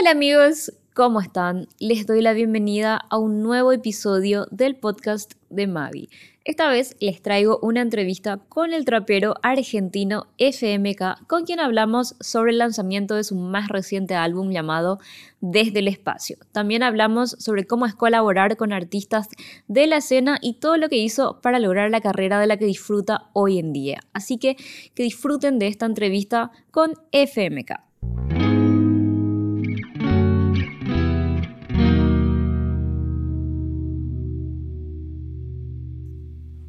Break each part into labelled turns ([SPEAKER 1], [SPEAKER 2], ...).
[SPEAKER 1] Hola amigos, ¿cómo están? Les doy la bienvenida a un nuevo episodio del podcast de Mavi. Esta vez les traigo una entrevista con el trapero argentino FMK, con quien hablamos sobre el lanzamiento de su más reciente álbum llamado Desde el Espacio. También hablamos sobre cómo es colaborar con artistas de la escena y todo lo que hizo para lograr la carrera de la que disfruta hoy en día. Así que que disfruten de esta entrevista con FMK.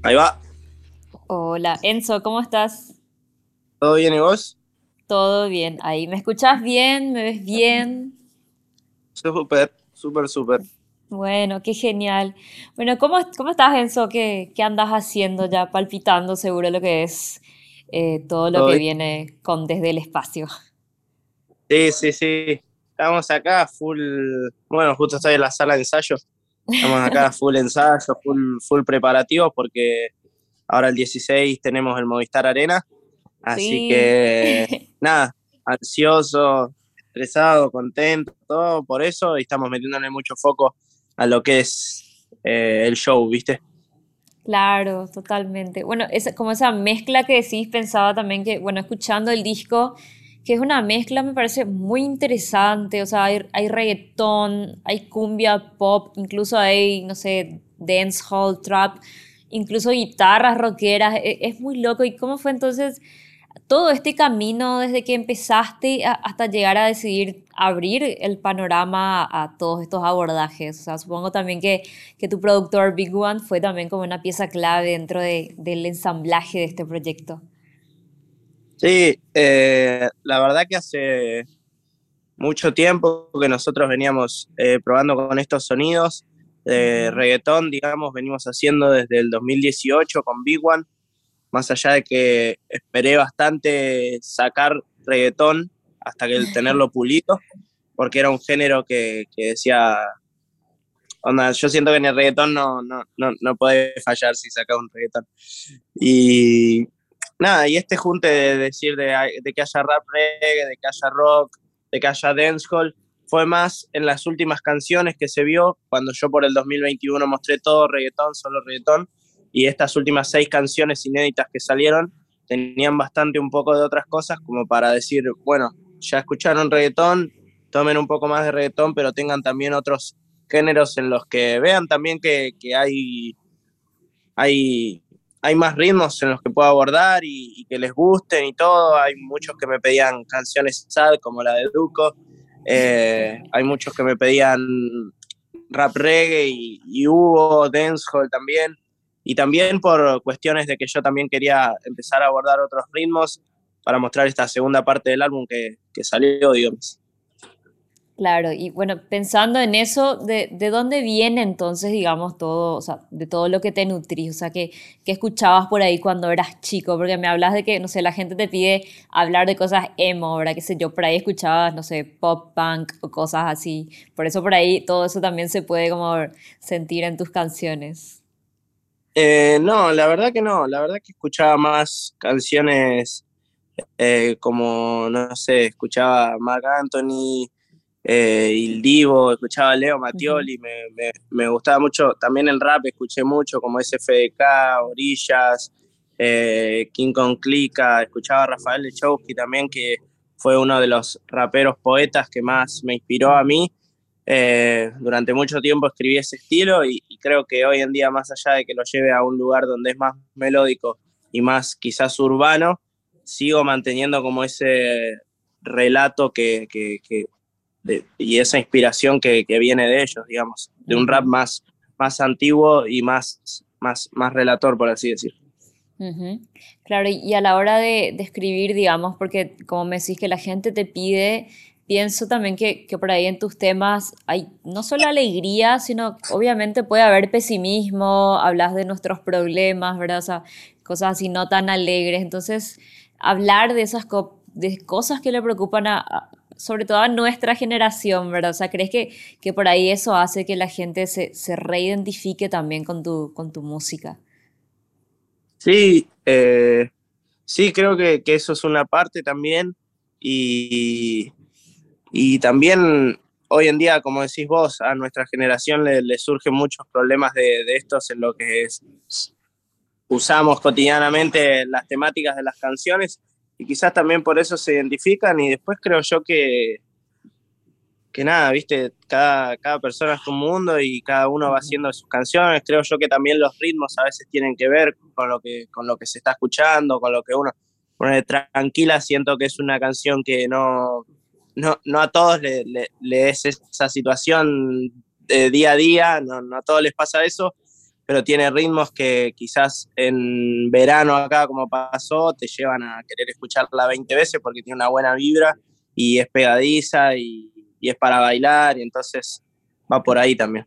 [SPEAKER 2] Ahí va.
[SPEAKER 1] Hola, Enzo, ¿cómo estás?
[SPEAKER 2] ¿Todo bien y vos?
[SPEAKER 1] Todo bien. Ahí, ¿me escuchás bien? ¿Me ves bien?
[SPEAKER 2] Súper, súper, súper.
[SPEAKER 1] Bueno, qué genial. Bueno, ¿cómo, cómo estás, Enzo? ¿Qué, qué andas haciendo ya? Palpitando seguro lo que es eh, todo lo
[SPEAKER 2] Todo
[SPEAKER 1] que
[SPEAKER 2] bien.
[SPEAKER 1] viene con desde el espacio.
[SPEAKER 2] Sí, sí, sí. Estamos acá full. Bueno, justo estoy en la sala de ensayo. Estamos acá full ensayo, full, full preparativos porque ahora el 16 tenemos el Movistar Arena. Así
[SPEAKER 1] Sí.
[SPEAKER 2] que nada, ansioso, estresado, contento, todo por eso. Y estamos metiéndole mucho foco a lo que es eh, el show, ¿viste?
[SPEAKER 1] Claro, totalmente. Bueno, esa, como esa mezcla que decís, pensaba también que, bueno, escuchando el disco, que es una mezcla, me parece muy interesante. O sea, hay, hay reggaetón, hay cumbia pop, incluso hay, no sé, dancehall, trap, incluso guitarras rockeras. e- Es, muy loco. ¿Y cómo fue entonces todo este camino desde que empezaste hasta llegar a decidir abrir el panorama a, a todos estos abordajes? O sea, supongo también que que tu productor Big One fue también como una pieza clave dentro de- del ensamblaje de este proyecto.
[SPEAKER 2] Sí, eh, la verdad que hace mucho tiempo que nosotros veníamos eh, probando con estos sonidos de reggaetón, digamos, venimos haciendo desde el 2018 con Big One, más allá de que esperé bastante sacar reggaetón hasta que el tenerlo pulido, porque era un género que, que decía, onda, yo siento que en el reggaetón no, no, no, no puede fallar si sacas un reggaetón. Y nada, y este junte de decir de, de que haya rap reggae, de que haya rock, de que haya dancehall, fue más en las últimas canciones que se vio, cuando yo por el 2021 mostré todo reggaetón, solo reggaetón, y estas últimas seis canciones inéditas que salieron tenían bastante un poco de otras cosas, como para decir, bueno, ya escucharon reggaetón, tomen un poco más de reggaetón, pero tengan también otros géneros en los que vean también que, que hay, hay, hay más ritmos en los que puedo abordar y, que les gusten y todo. Hay muchos que me pedían canciones sad, como la de Duco. Eh, hay muchos que me pedían rap reggae y, y hubo dancehall también. Y también por cuestiones de que yo también quería empezar a abordar otros ritmos para mostrar esta segunda parte del álbum que, que salió, digamos.
[SPEAKER 1] Claro, y bueno, pensando en eso, ¿de, de dónde viene entonces, digamos, todo, o sea, de todo lo que te nutrís? O sea, ¿qué, qué escuchabas por ahí cuando eras chico? Porque me hablas de que, no sé, la gente te pide hablar de cosas emo, ¿verdad? Qué sé yo, por ahí escuchabas, no sé, pop punk o cosas así. Por eso por ahí todo eso también se puede como sentir en tus canciones.
[SPEAKER 2] Eh, no, la verdad que no, la verdad que escuchaba más canciones eh, como, no sé, escuchaba Marc Anthony, eh, Il Divo, escuchaba a Leo. Mattioli, me, me, me gustaba mucho, también el rap escuché mucho, como SFDK, Orillas, eh, King Kong Clica, escuchaba a Rafael Lechowski también, que fue uno de los raperos poetas que más me inspiró a mí. Eh, durante mucho tiempo escribí ese estilo y, y creo que hoy en día, más allá de que lo lleve a un lugar donde es más melódico y más quizás urbano, sigo manteniendo como ese relato que, que, que y esa inspiración que, que viene de ellos, digamos, de un rap más, más antiguo y más, más, más relator, por así decirlo.
[SPEAKER 1] Ujú. Claro, y a la hora de, de escribir, digamos, porque como me decís que la gente te pide, pienso también que, que por ahí en tus temas hay no solo alegría, sino obviamente puede haber pesimismo, hablas de nuestros problemas, ¿verdad? O sea, cosas así no tan alegres. Entonces, hablar de esas de cosas que le preocupan a- sobre todo a nuestra generación, ¿verdad? O sea, ¿crees que, que por ahí eso hace que la gente se, se reidentifique también con tu, con tu música?
[SPEAKER 2] Sí, eh, sí, creo que, que eso es una parte también y, Y también hoy en día, como decís vos, a nuestra generación le, surgen muchos problemas de, estos en lo que usamos cotidianamente las temáticas de las canciones y quizás también por eso se identifican y después creo yo que, que nada, viste, cada, cada persona es un mundo y cada uno va haciendo sus canciones, creo yo que también los ritmos a veces tienen que ver con lo que, con lo que se está escuchando, con lo que uno pone tranquila, siento que es una canción que no, no, no a todos le, le, es esa situación de día a día, no, no a todos les pasa eso, pero tiene ritmos que quizás en verano acá, como pasó, te llevan a querer escucharla 20 veces porque tiene una buena vibra y es pegadiza y, es para bailar, y entonces va por ahí también.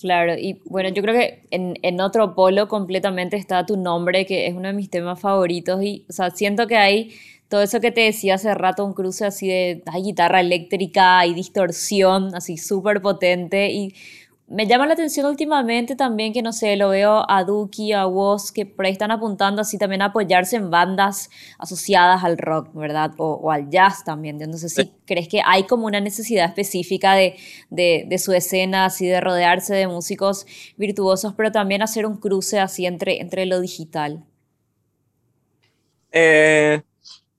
[SPEAKER 1] Claro, y bueno, yo creo que en, en, otro polo completamente está tu nombre, que es uno de mis temas favoritos, y o sea, siento que hay todo eso que te decía hace rato, un cruce así de hay guitarra eléctrica y distorsión, así súper potente, y me llama la atención últimamente también que, no sé, lo veo a Duki, a Woz, que por ahí están apuntando así también a apoyarse en bandas asociadas al rock, ¿verdad? O, al jazz también. Entonces, sí, ¿crees que hay como una necesidad específica de, de, su escena, así de rodearse de músicos virtuosos, pero también hacer un cruce así entre, entre lo digital?
[SPEAKER 2] Eh,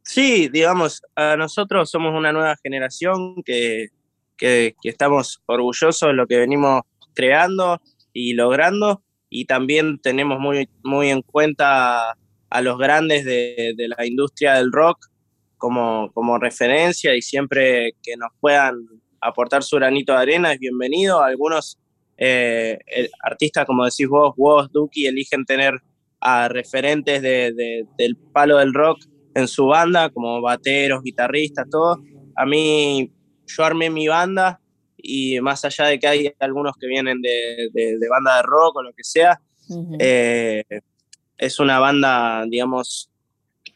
[SPEAKER 2] sí, digamos, a nosotros somos una nueva generación que, que, que estamos orgullosos de lo que venimos creando y logrando y también tenemos muy, muy en cuenta a los grandes de, la industria del rock como, como referencia y siempre que nos puedan aportar su granito de arena es bienvenido. Algunos eh, artistas, como decís vos, vos, Duki, eligen tener a referentes del palo del rock en su banda, como bateros, guitarristas, todo. A mí, yo armé mi banda y más allá de que hay algunos que vienen de, de, banda de rock o lo que sea, eh, es una banda, digamos,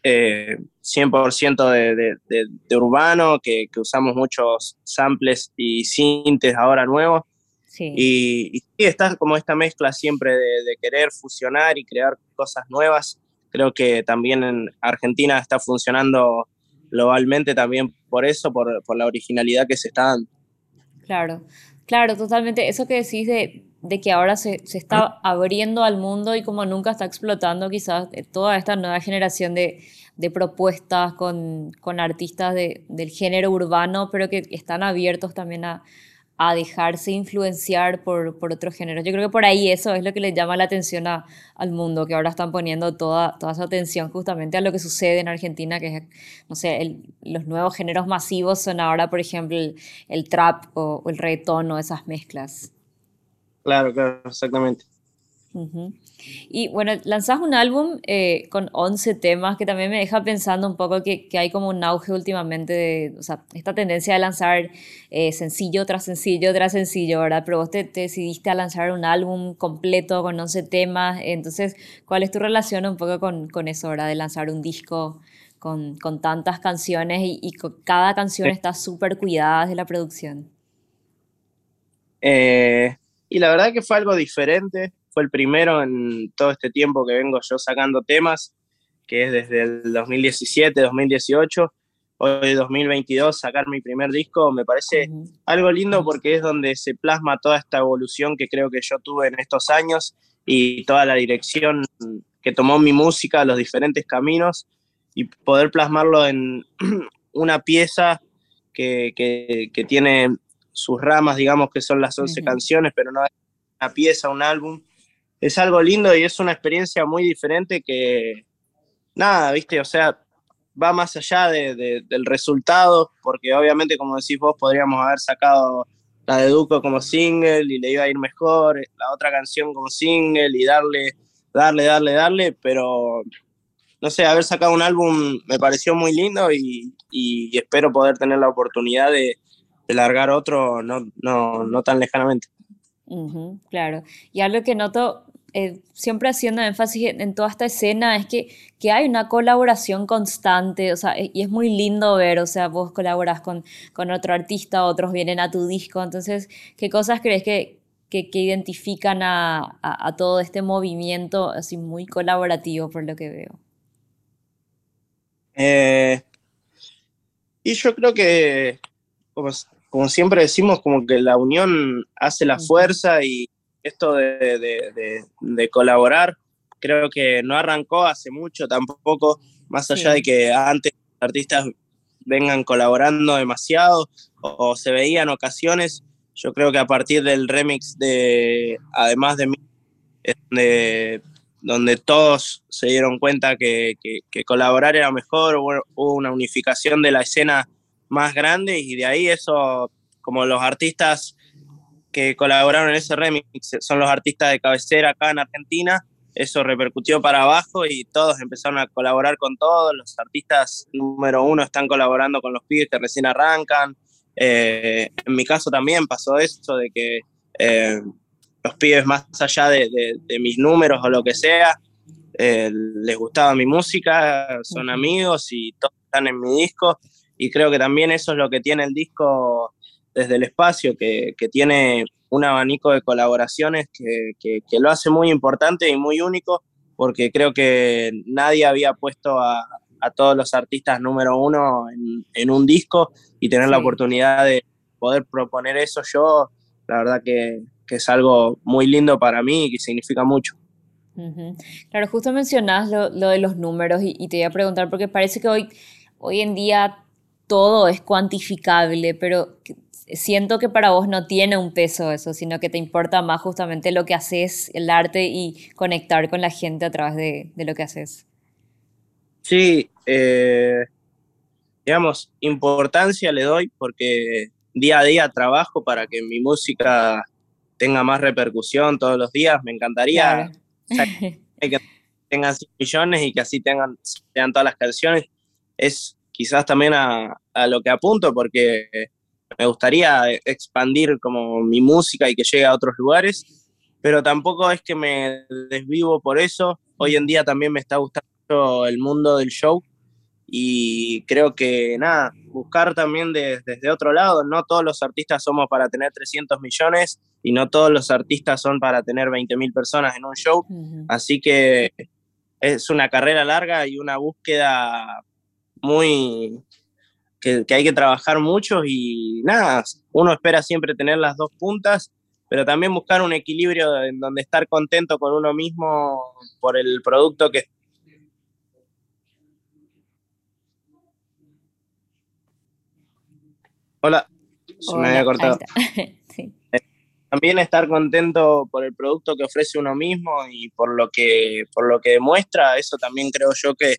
[SPEAKER 2] 100% eh, de, urbano, que, que, usamos muchos samples y sintes ahora nuevos. Y, y, sí, está como esta mezcla siempre de, querer fusionar y crear cosas nuevas. Creo que también en Argentina está funcionando globalmente también por eso, por, por la originalidad que se está dando.
[SPEAKER 1] Claro, claro, totalmente. Eso que decís de, que ahora se, está abriendo al mundo y como nunca está explotando quizás eh, toda esta nueva generación de, propuestas con, artistas del género urbano, pero que están abiertos también a, a dejarse influenciar por, por otros géneros. Yo creo que por ahí eso es lo que le llama la atención al mundo, que ahora están poniendo toda, toda su atención justamente a lo que sucede en Argentina, que es, no sé, los nuevos géneros masivos son ahora, por ejemplo, el, trap o, el reggaetón o esas mezclas.
[SPEAKER 2] Claro, claro, exactamente.
[SPEAKER 1] Y bueno, lanzás un álbum eh, con 11 temas que también me deja pensando un poco que, que hay como un auge últimamente de, o sea, esta tendencia de lanzar eh, sencillo tras sencillo tras sencillo, ¿verdad? Pero vos te, decidiste a lanzar un álbum completo con 11 temas, entonces, ¿cuál es tu relación un poco con, con eso, ¿verdad? De lanzar un disco con, con tantas canciones y, y cada canción está súper cuidada de la producción.
[SPEAKER 2] Eh, y la verdad que fue algo diferente fue el primero en todo este tiempo que vengo yo sacando temas, que es desde el 2017, 2018, hoy 2022, sacar mi primer disco, me parece algo lindo porque es donde se plasma toda esta evolución que creo que yo tuve en estos años y toda la dirección que tomó mi música, los diferentes caminos y poder plasmarlo en una pieza que, que, tiene sus ramas, digamos que son las 11 canciones, pero no es una pieza, un álbum, es algo lindo y es una experiencia muy diferente que, nada, viste, o sea, va más allá de, del resultado, porque obviamente, como decís vos, podríamos haber sacado la de Duco como single y le iba a ir mejor, la otra canción como single y darle, darle, darle, darle, pero no sé, haber sacado un álbum me pareció muy lindo y, espero poder tener la oportunidad de, de largar otro no, no, no tan lejanamente.
[SPEAKER 1] claro. Y algo que noto eh, siempre haciendo énfasis en, toda esta escena es que, que, hay una colaboración constante, o sea, y es muy lindo ver, o sea, vos colaboras con, con otro artista, otros vienen a tu disco, entonces, ¿qué cosas crees que, que, identifican a, a, todo este movimiento así muy colaborativo por lo que veo?
[SPEAKER 2] Eh, y yo creo que, como, siempre decimos, como que la unión hace la fuerza y esto de, colaborar creo que no arrancó hace mucho tampoco, más allá de que antes artistas vengan colaborando demasiado o, se veían ocasiones, yo creo que a partir del remix de Además de mí, donde, todos se dieron cuenta que, colaborar era mejor, hubo una unificación de la escena más grande y de ahí eso, como los artistas que colaboraron en ese remix son los artistas de cabecera acá en Argentina, eso repercutió para abajo y todos empezaron a colaborar con todos, los artistas número uno están colaborando con los pibes que recién arrancan, eh, en mi caso también pasó eso de que eh, los pibes más allá de, mis números o lo que sea, eh, les gustaba mi música, son amigos y todos están en mi disco y creo que también eso es lo que tiene el disco desde el espacio, que, tiene un abanico de colaboraciones que, lo hace muy importante y muy único, porque creo que nadie había puesto a, todos los artistas número uno en, un disco y tener la oportunidad de poder proponer eso. Yo, la verdad que, es algo muy lindo para mí y que significa mucho.
[SPEAKER 1] Claro, justo mencionás lo, de los números y, te voy a preguntar, porque parece que hoy, hoy en día todo es cuantificable, pero siento que para vos no tiene un peso eso, sino que te importa más justamente lo que haces, el arte y conectar con la gente a través de, lo que haces.
[SPEAKER 2] Sí, eh, digamos, importancia le doy porque día a día trabajo para que mi música tenga más repercusión todos los días. Me encantaría que tengan 100 millones y que así tengan, tengan todas las canciones. Es quizás también a, lo que apunto, porque me gustaría expandir como mi música y que llegue a otros lugares, pero tampoco es que me desvivo por eso. Hoy en día también me está gustando el mundo del show y creo que nada, buscar también desde otro lado, no todos los artistas somos para tener 300 millones y no todos los artistas son para tener 20 mil personas en un show, así que es una carrera larga y una búsqueda muy, que, hay que trabajar mucho y nada, uno espera siempre tener las dos puntas, pero también buscar un equilibrio en donde estar contento con uno mismo por el producto que... Hola, se me había cortado. También estar contento por el producto que ofrece uno mismo y por lo que, por lo que demuestra, eso también creo yo que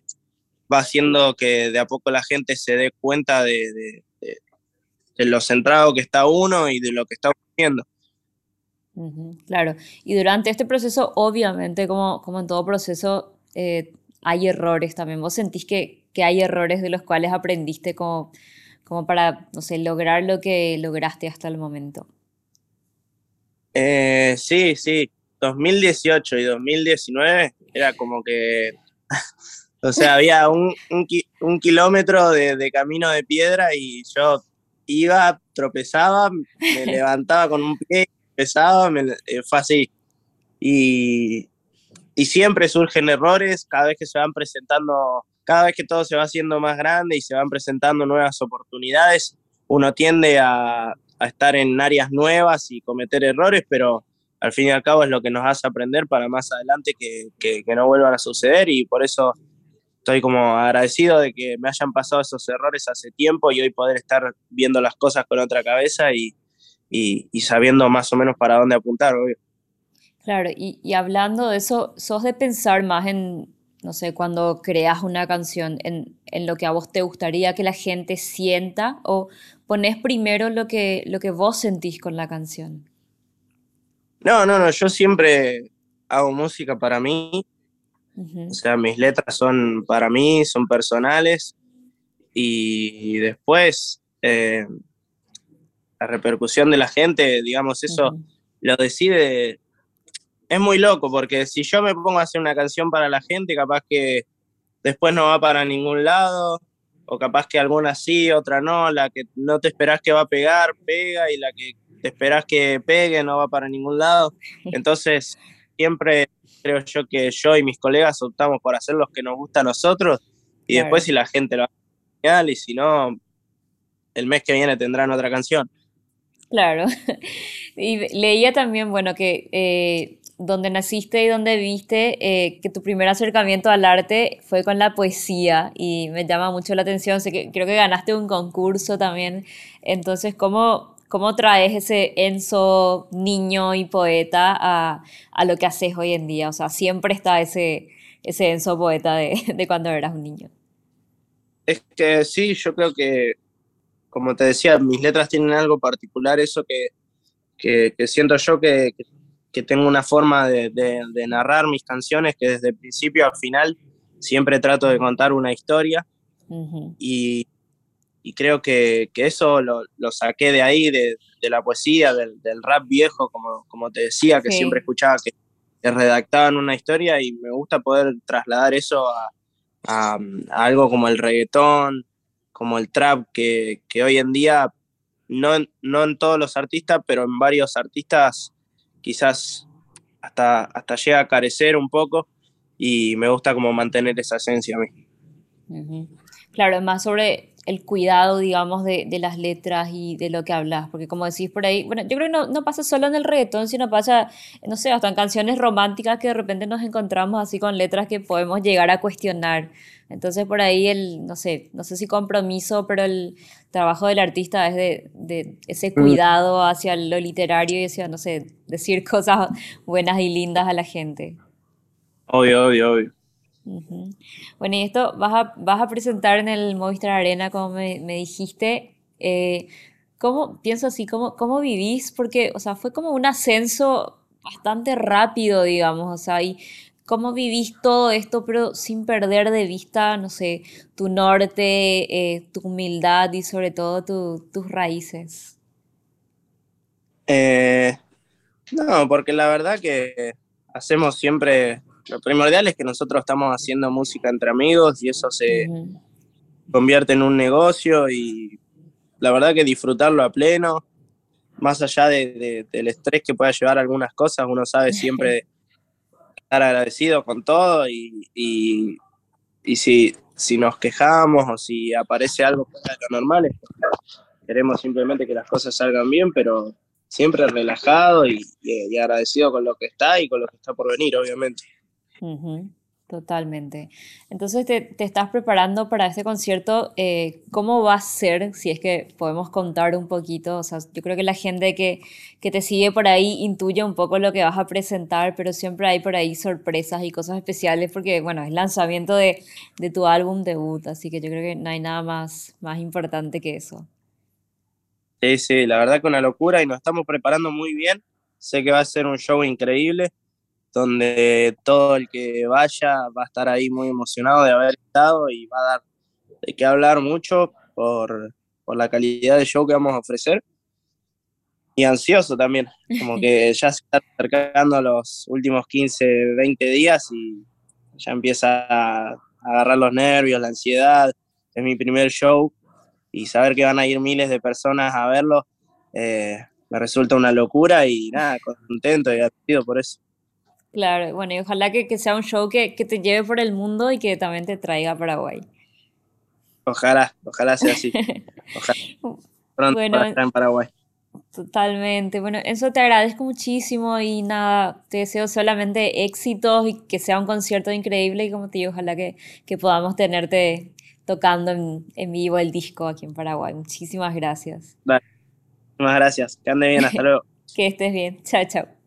[SPEAKER 2] va haciendo que de a poco la gente se dé cuenta de, lo centrado que está uno y de lo que está haciendo.
[SPEAKER 1] claro, y durante este proceso, obviamente, como, como en todo proceso, eh, hay errores también. ¿Vos sentís que, hay errores de los cuales aprendiste como, como para, no sé, lograr lo que lograste hasta el momento?
[SPEAKER 2] Eh, sí, sí. 2018 y 2019 era como que O sea, había un, un, kilómetro de, camino de piedra y yo iba, tropezaba, me levantaba con un pie, pesaba, me, eh, fue así. Y, y siempre surgen errores cada vez que se van presentando, cada vez que todo se va haciendo más grande y se van presentando nuevas oportunidades, uno tiende a, a estar en áreas nuevas y cometer errores, pero al fin y al cabo es lo que nos hace aprender para más adelante que, que, que no vuelvan a suceder y por eso estoy como agradecido de que me hayan pasado esos errores hace tiempo y hoy poder estar viendo las cosas con otra cabeza y, sabiendo más o menos para dónde apuntar, obvio.
[SPEAKER 1] Claro, y, hablando de eso, ¿sos de pensar más en, no sé, cuando creas una canción, en, lo que a vos te gustaría que la gente sienta o pones primero lo que, lo que vos sentís con la canción?
[SPEAKER 2] No, no, no, yo siempre hago música para mí o sea, mis letras son para mí, son personales y después eh, la repercusión de la gente, digamos, eso lo decide. Es muy loco porque si yo me pongo a hacer una canción para la gente, capaz que después no va para ningún lado, o capaz que alguna sí, otra no, la que no te esperás que va a pegar, pega, y la que te esperás que pegue no va para ningún lado. Entonces, siempre creo yo que yo y mis colegas optamos por hacer los que nos gusta a nosotros y después si la gente lo hace genial y si no, el mes que viene tendrán otra canción.
[SPEAKER 1] Claro. Y leía también, bueno, que eh, donde naciste y donde viste, eh, que tu primer acercamiento al arte fue con la poesía y me llama mucho la atención. Sé que creo que ganaste un concurso también. Entonces, ¿cómo, cómo traes ese Enzo niño y poeta a, a lo que haces hoy en día? O sea, siempre está ese, ese Enzo poeta de, de cuando eras un niño.
[SPEAKER 2] Es que sí, yo creo que, como te decía, mis letras tienen algo particular, eso que, que, siento yo que, que, tengo una forma de, de, narrar mis canciones que desde el principio al final siempre trato de contar una historia y, y, creo que, que eso lo, lo, saqué de ahí, de, de la poesía, del, del, rap viejo, como, como te decía, que siempre escuchaba que, que redactaban una historia y me gusta poder trasladar eso a a, algo como el reggaetón, como el trap, que, que hoy en día, no, no en todos los artistas, pero en varios artistas quizás hasta, hasta llega a carecer un poco y me gusta como mantener esa esencia a mí.
[SPEAKER 1] Claro, más sobre el cuidado, digamos, de, de, las letras y de lo que hablas, porque como decís por ahí, bueno, yo creo que no, no, pasa solo en el reggaetón, sino pasa, no sé, hasta en canciones románticas que de repente nos encontramos así con letras que podemos llegar a cuestionar. Entonces por ahí el, no sé, no sé si compromiso, pero el trabajo del artista es de, de ese mm. cuidado hacia lo literario y hacia, no sé, decir cosas buenas y lindas a la gente.
[SPEAKER 2] Obvio, obvio, obvio.
[SPEAKER 1] Bueno, y esto vas a, vas a presentar en el Movistar Arena, como me, me dijiste. Eh, ¿Cómo, pienso así, cómo, cómo vivís? Porque, o sea, fue como un ascenso bastante rápido, digamos, o sea, y cómo vivís todo esto, pero sin perder de vista, no sé, tu norte, eh, tu humildad y sobre todo tus raíces.
[SPEAKER 2] Eh, no, porque la verdad que hacemos siempre lo primordial es que nosotros estamos haciendo música entre amigos y eso se convierte en un negocio y la verdad que disfrutarlo a pleno, más allá de, del estrés que pueda llevar algunas cosas, uno sabe siempre estar agradecido con todo y, y, y si, si nos quejamos o si aparece algo fuera de lo normal, es queremos simplemente que las cosas salgan bien, pero siempre relajado y, y, agradecido con lo que está y con lo que está por venir, obviamente.
[SPEAKER 1] Totalmente. Entonces te, te, estás preparando para este concierto. Eh, ¿Cómo va a ser? Si es que podemos contar un poquito. O sea, yo creo que la gente que, que te sigue por ahí intuye un poco lo que vas a presentar, pero siempre hay por ahí sorpresas y cosas especiales porque, bueno, es lanzamiento de, de tu álbum debut, así que yo creo que no hay nada más, más importante que eso.
[SPEAKER 2] Sí, sí, la verdad que una locura y nos estamos preparando muy bien. Sé que va a ser un show increíble donde todo el que vaya va a estar ahí muy emocionado de haber estado y va a dar de qué hablar mucho por, por la calidad de show que vamos a ofrecer. Y ansioso también, como que ya se está acercando los últimos 15, 20 días y ya empieza a agarrar los nervios, la ansiedad. Es mi primer show y saber que van a ir miles de personas a verlo eh, me resulta una locura y nada, contento y agradecido por eso.
[SPEAKER 1] Claro, bueno, y ojalá que, que sea un show que, que, te lleve por el mundo y que también te traiga a Paraguay.
[SPEAKER 2] Ojalá, ojalá sea así. Ojalá. Pronto bueno, para estar en Paraguay.
[SPEAKER 1] Totalmente. Bueno, eso te agradezco muchísimo y nada, te deseo solamente éxitos y que sea un concierto increíble y como te digo, ojalá que, que podamos tenerte tocando en, en, vivo el disco aquí en Paraguay. Muchísimas gracias.
[SPEAKER 2] Dale. Muchísimas gracias. Que ande bien, hasta luego.
[SPEAKER 1] que estés bien. Chao, chao.